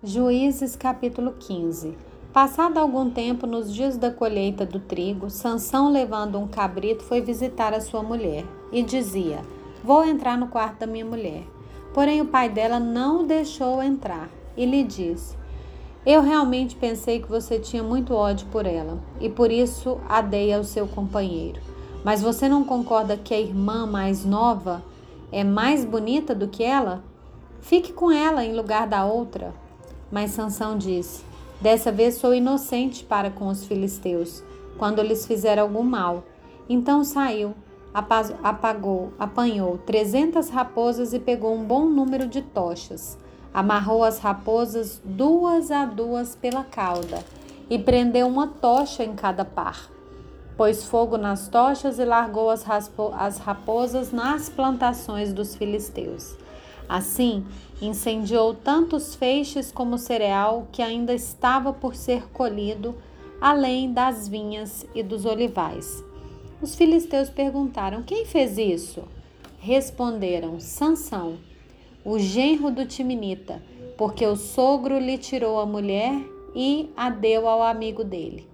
Juízes capítulo 15 Passado algum tempo, nos dias da colheita do trigo, Sansão, levando um cabrito, foi visitar a sua mulher e dizia: Vou entrar no quarto da minha mulher. Porém, o pai dela não o deixou entrar e lhe disse: Eu realmente pensei que você tinha muito ódio por ela e por isso a dei ao seu companheiro. Mas você não concorda que a irmã mais nova é mais bonita do que ela? Fique com ela em lugar da outra. Mas Sansão disse: Dessa vez sou inocente para com os filisteus, quando lhes fizer algum mal. Então saiu, apagou, apanhou trezentas raposas e pegou um bom número de tochas. Amarrou as raposas duas a duas pela cauda e prendeu uma tocha em cada par. Pôs fogo nas tochas e largou as, as raposas nas plantações dos filisteus. Assim, incendiou tanto os feixes como cereal que ainda estava por ser colhido, além das vinhas e dos olivais. Os filisteus perguntaram: Quem fez isso? Responderam: Sansão, o genro do Timinita, porque o sogro lhe tirou a mulher e a deu ao amigo dele.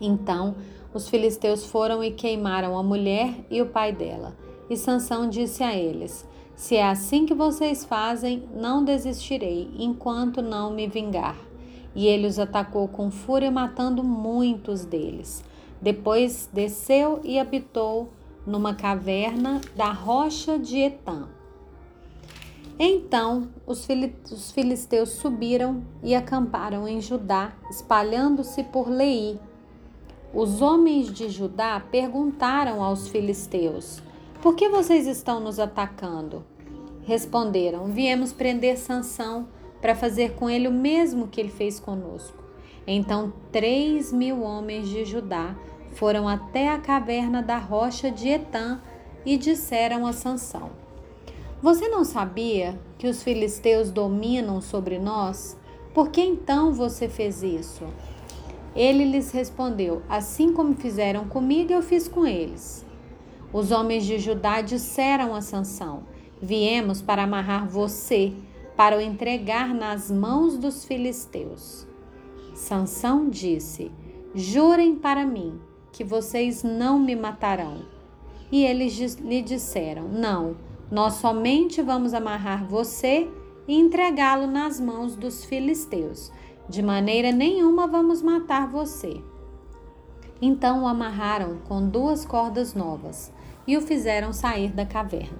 Então, os filisteus foram e queimaram a mulher e o pai dela. E Sansão disse a eles: se é assim que vocês fazem, não desistirei, enquanto não me vingar. E ele os atacou com fúria, matando muitos deles. Depois desceu e habitou numa caverna da rocha de Etã. Então os, filisteus subiram e acamparam em Judá, espalhando-se por Lei. Os homens de Judá perguntaram aos filisteus: por que vocês estão nos atacando? Responderam: Viemos prender Sansão para fazer com ele o mesmo que ele fez conosco. Então três mil homens de Judá foram até a caverna da rocha de Etã e disseram a Sansão: Você não sabia que os filisteus dominam sobre nós? Por que então você fez isso? Ele lhes respondeu: Assim como fizeram comigo, eu fiz com eles. Os homens de Judá disseram a Sansão: Viemos para amarrar você, para o entregar nas mãos dos filisteus. Sansão disse: Jurem para mim que vocês não me matarão. E eles lhe disseram: Não, nós somente vamos amarrar você e entregá-lo nas mãos dos filisteus. De maneira nenhuma vamos matar você. Então o amarraram com duas cordas novas e o fizeram sair da caverna.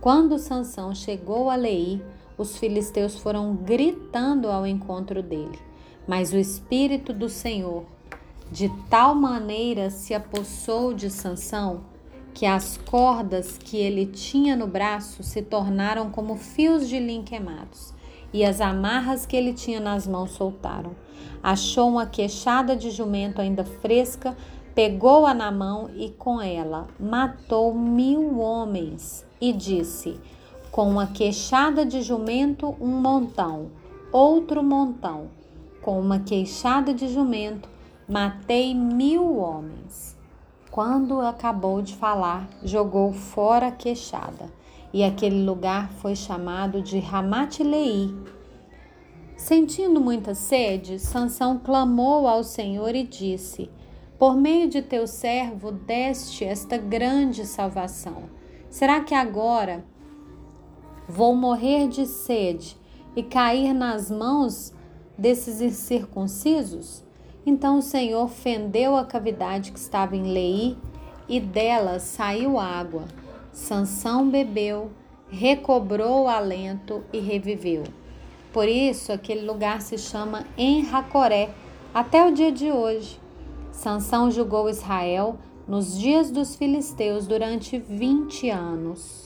Quando Sansão chegou a Lei, os filisteus foram gritando ao encontro dele. Mas o espírito do Senhor de tal maneira se apossou de Sansão que as cordas que ele tinha no braço se tornaram como fios de linho queimados, e as amarras que ele tinha nas mãos soltaram. Achou uma queixada de jumento ainda fresca, pegou-a na mão e com ela matou mil homens e disse: Com uma queixada de jumento, um montão, outro montão. Com uma queixada de jumento, matei mil homens. Quando acabou de falar, jogou fora a queixada, e aquele lugar foi chamado de Ramatlei. Sentindo muita sede, Sansão clamou ao Senhor e disse: por meio de teu servo deste esta grande salvação. Será que agora vou morrer de sede e cair nas mãos desses incircuncisos? Então o Senhor fendeu a cavidade que estava em Lei e dela saiu água. Sansão bebeu, recobrou o alento e reviveu. Por isso aquele lugar se chama Enracoré até o dia de hoje. Sansão julgou Israel nos dias dos filisteus durante vinte anos.